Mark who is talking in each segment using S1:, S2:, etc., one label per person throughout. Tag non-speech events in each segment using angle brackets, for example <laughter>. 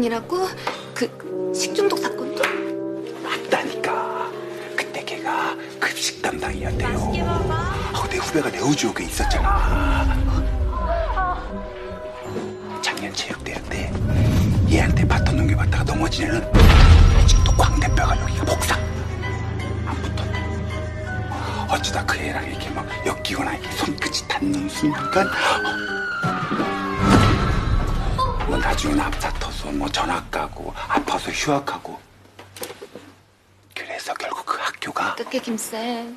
S1: 장면이라고? 그 식중독 사건도?
S2: 맞다니까. 그때 걔가 급식 담당이었대요. 아, 내 후배가 네오지옥에 있었잖아. 작년 체육대회 때 얘한테 바톤 넘겨받다가 넘어지는 아직도 광대뼈가 여기가 복상. 안 붙었네. 어쩌다 그 애랑 이렇게 막 엮이거나 이렇게 손끝이 닿는 순간 뭐 나중엔 앞 다퉈서 뭐 전학 가고 아파서 휴학하고 그래서 결국 그 학교가
S1: 어떻게 김쌤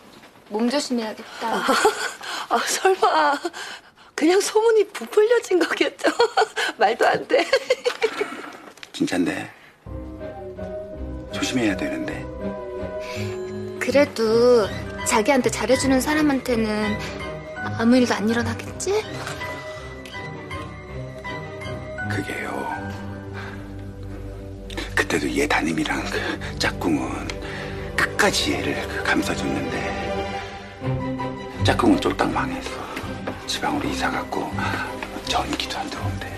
S1: 몸 조심해야겠다.
S3: 아, 설마 그냥 소문이 부풀려진 거겠죠? <laughs> 말도 안 돼.
S2: 진짠데 조심해야 되는데
S1: 그래도 자기한테 잘해주는 사람한테는 아무 일도 안 일어나겠지?
S2: 그게요 그때도 얘 담임이랑 그 짝꿍은 끝까지 얘를 그 감싸줬는데 짝꿍은 쫄딱 망했어 지방으로 이사 갔고 전기도 안 들어온대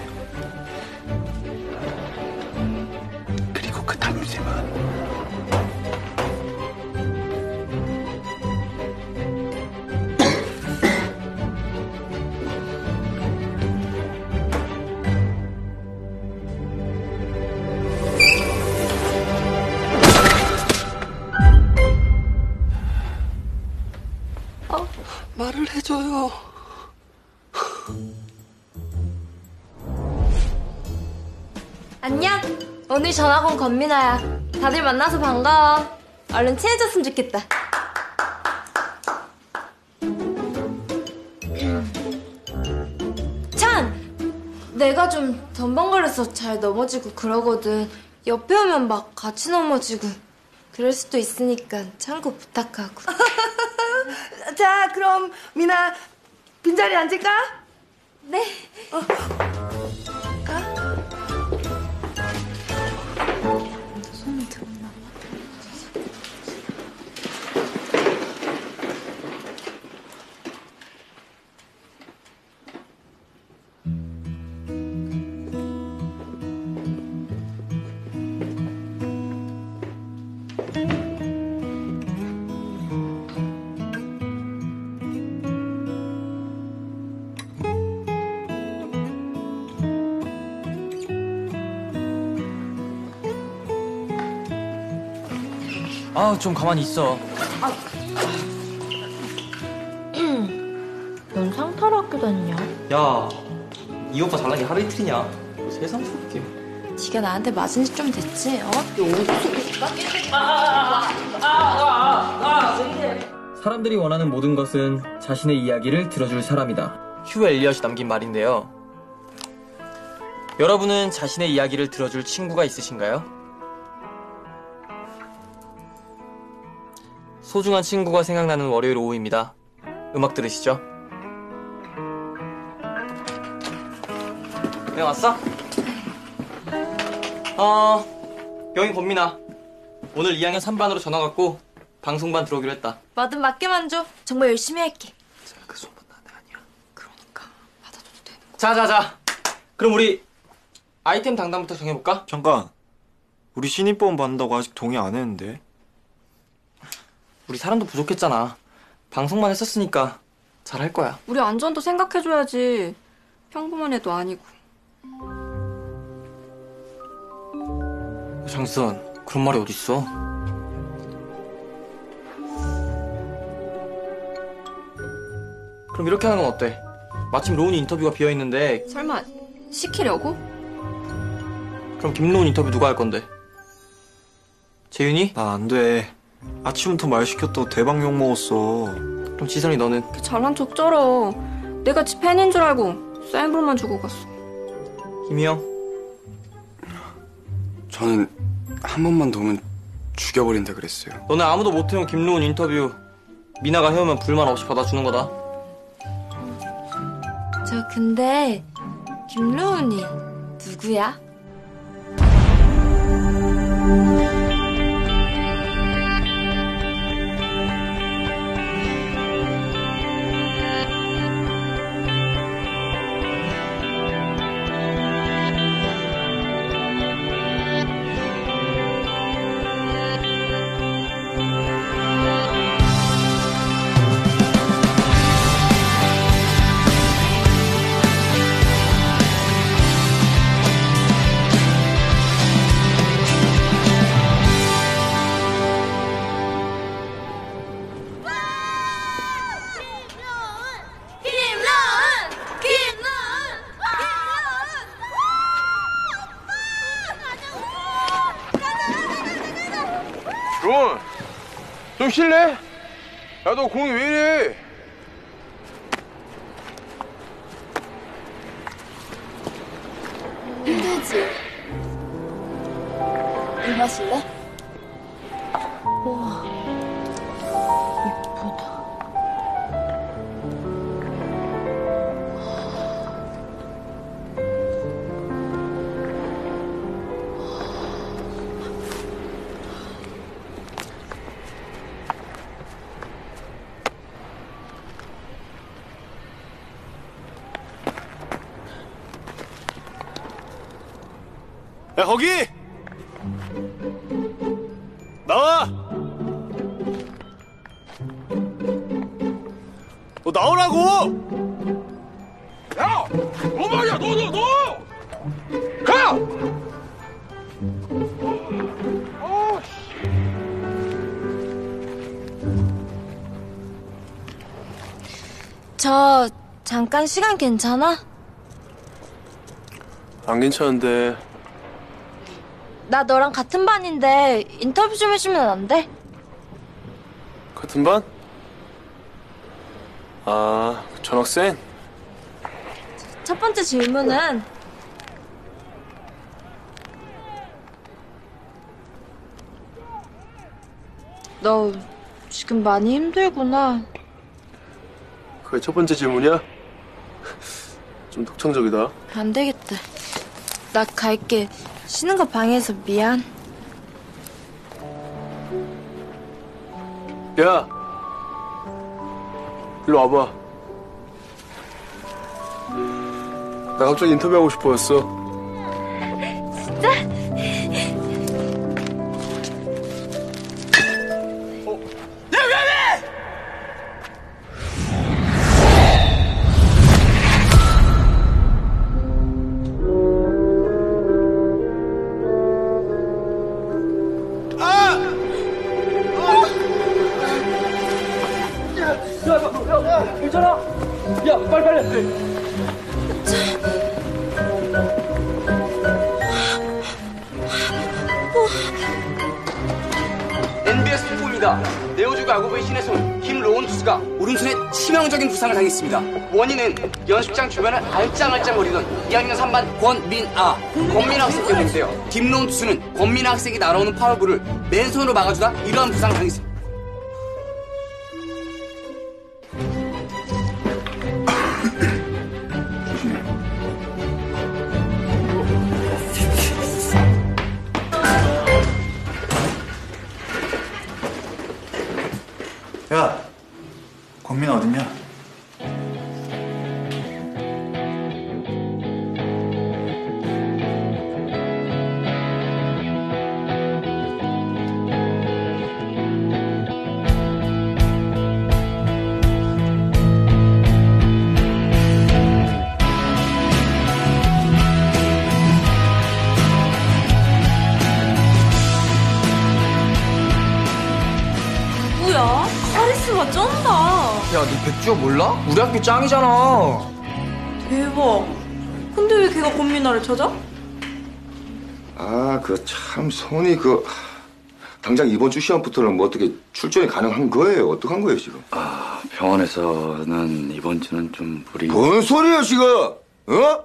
S3: 말을 해줘요.
S4: 안녕. 오늘 전학 온 건민아야. 다들 만나서 반가워. 얼른 친해졌으면 좋겠다. 찬! 내가 좀 덤벙거려서 잘 넘어지고 그러거든. 옆에 오면 막 같이 넘어지고. 그럴 수도 있으니까 참고 부탁하고. <laughs>
S3: 자, 그럼 미나 빈자리 앉을까?
S4: 네.
S5: 아, 좀 가만히 있어.
S4: 넌 상타로 학교 다니냐?
S5: 야, 이 오빠 잘난 게 하루 이틀이냐? 세상스럽게.
S4: 지가 나한테 맞은 지 좀 됐지, 어?
S5: 사람들이 원하는 모든 것은 자신의 이야기를 들어줄 사람이다. 휴 엘리엇이 남긴 말인데요. 여러분은 자신의 이야기를 들어줄 친구가 있으신가요? 소중한 친구가 생각나는 월요일 오후입니다. 음악 들으시죠? 네, 왔어? 어, 여긴 권민아. 오늘 2학년 3반으로 전화 왔고 방송반 들어오기로 했다.
S4: 뭐든 맡기만 줘. 정말 열심히 할게.
S5: 그 소문 나는 아니야. 그러니까 받아줘도 되는 거. 자자자. 그럼 우리 아이템 당당부터 정해볼까?
S6: 잠깐. 우리 신입보험 받는다고 아직 동의 안 했는데.
S5: 우리 사람도 부족했잖아. 방송만 했었으니까 잘할 거야.
S7: 우리 안전도 생각해줘야지. 평범한 애도 아니고.
S5: 장수선 그런 말이 어딨어? 그럼 이렇게 하는 건 어때? 마침 로운이 인터뷰가 비어 있는데
S7: 설마 시키려고?
S5: 그럼 김로운 인터뷰 누가 할 건데? 재윤이?
S6: 나 안 돼. 아침부터 말 시켰다고 대박 욕 먹었어.
S5: 그럼 지선이 너는?
S7: 잘난 척 쩔어. 내가 지 팬인 줄 알고 사인볼만 주고 갔어.
S5: 김희영?
S8: 저는 한 번만 도우면 죽여버린다 그랬어요.
S5: 너네 아무도 못 해온 김로운 인터뷰 미나가 해오면 불만 없이 받아주는 거다.
S4: 저 근데 김로운이 누구야?
S9: 론, 좀 쉴래? 야, 너 공이 왜 이래?
S1: 힘들지? 물 마실래?
S9: 야, 거기! 나와! 너 나오라고! 야! 너 말이야, 너, 너, 너! 가! 어, 씨.
S4: 저 잠깐 시간 괜찮아?
S9: 안 괜찮은데.
S4: 나 너랑 같은 반인데 인터뷰 좀 해주면 안 돼?
S9: 같은 반? 아, 전학생?
S4: 첫 번째 질문은 너 지금 많이 힘들구나.
S9: 그게 첫 번째 질문이야? 좀 독창적이다.
S4: 안 되겠다. 나 갈게. 쉬는 거 방해해서 미안.
S9: 야! 일로 와봐. 나 갑자기 인터뷰하고 싶어졌어.
S10: NBS 김로운 투수가 오른손에 치명적인 부상을 당했습니다. 원인은 연습장 주변을 알짱알짱 거리던 2학년 3반 권민아, 권민아 학생 때문인데요. 김로운 투수는 권민아 학생이 날아오는 파울볼을 맨손으로 막아주다 이러한 부상을 당했습니다.
S11: 야, 권민 어딨냐?
S7: 야,
S5: 너 백주호 몰라? 우리 학교 짱이잖아.
S7: 대박. 근데 왜 걔가 권민아를 찾아?
S12: 아, 그 참 손이 그 당장 이번 주 시험부터는 뭐 어떻게 출전이 가능한 거예요? 어떡한 거예요 지금?
S8: 아, 병원에서는 이번 주는 좀 무리.
S12: 뭔 소리예요 지금? 어?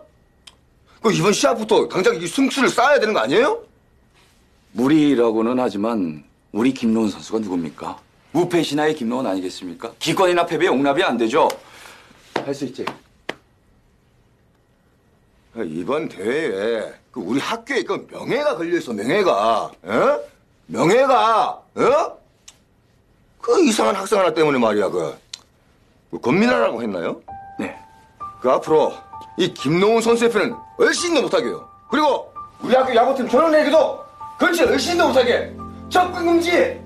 S12: 그 이번 시합부터 당장 이 승수를 쌓아야 되는 거 아니에요?
S8: 무리라고는 하지만 우리 김노은 선수가 누굽니까? 무패 신화의 김노은 아니겠습니까? 기권이나 패배 용납이 안 되죠. 할 수 있지.
S12: 아, 이번 대회에 그 우리 학교에 그 명예가 걸려 있어 명예가, 어? 명예가, 어? 그 이상한 학생 하나 때문에 말이야 그, 그 권민아라고 했나요?
S8: 네.
S12: 그 앞으로 이 김노훈 선수의 편은 얼씬도 못하게요. 그리고 우리 학교 야구팀 전원에게도 그렇지 얼씬도 못하게 접근 금지.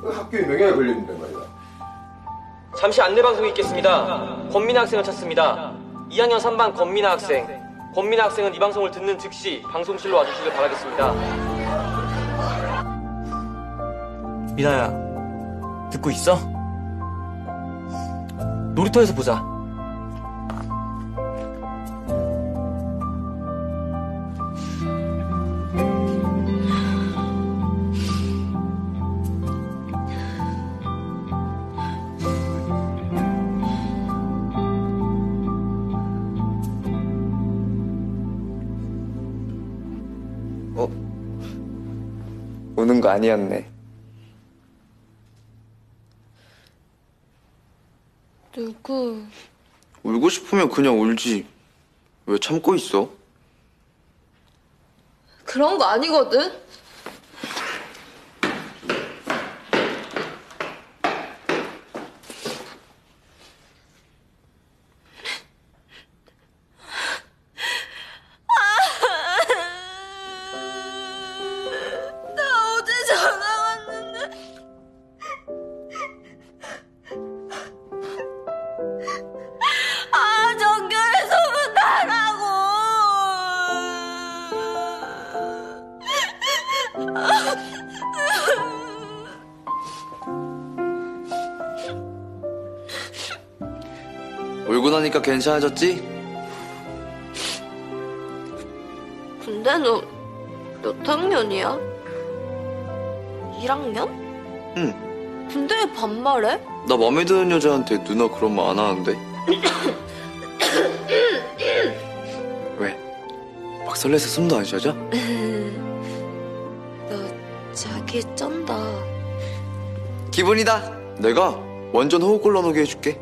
S12: 그 학교에 명예가 있는단 말이야.
S5: 잠시 안내 방송이 있겠습니다. 권민아 학생을 찾습니다. 2학년 3반 권민아 학생. 권민아 학생은 이 방송을 듣는 즉시 방송실로 와주시길 바라겠습니다. 미나야, 듣고 있어? 놀이터에서 보자. 어?
S6: 우는 거 아니었네.
S4: 누구?
S6: 울고 싶으면 그냥 울지. 왜 참고 있어?
S4: 그런 거 아니거든?
S6: 울고 나니까 괜찮아졌지?
S4: 근데 너 몇 학년이야? 1학년?
S6: 응.
S4: 근데 왜 반말해?
S6: 나 맘에 드는 여자한테 누나 그런 말 안 하는데. 왜? 막 설레서 숨도 안 쉬어져? <laughs>
S4: 너 자기 쩐다.
S6: 기분이다. 내가 완전 호흡 곤란하게 해줄게.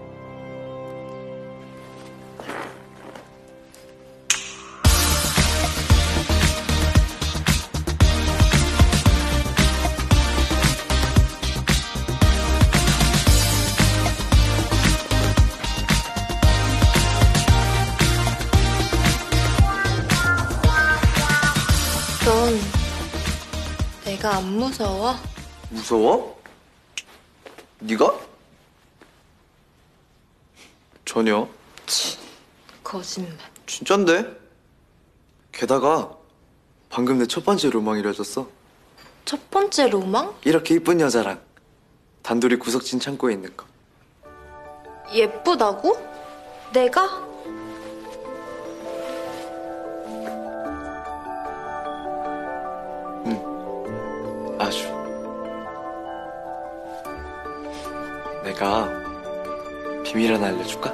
S4: 넌 내가 안 무서워?
S6: 무서워? 네가? 전혀.
S4: 거짓말.
S6: 진짠데? 게다가 방금 내 첫 번째 로망 이뤄졌어.
S4: 첫 번째 로망?
S6: 이렇게 이쁜 여자랑 단둘이 구석진 창고에 있는 거.
S4: 예쁘다고? 내가?
S6: 내가 비밀 하나 알려줄까?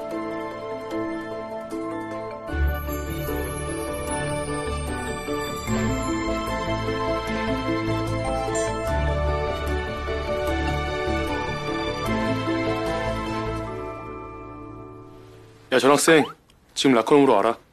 S9: 야 전학생 지금 라커룸으로 와라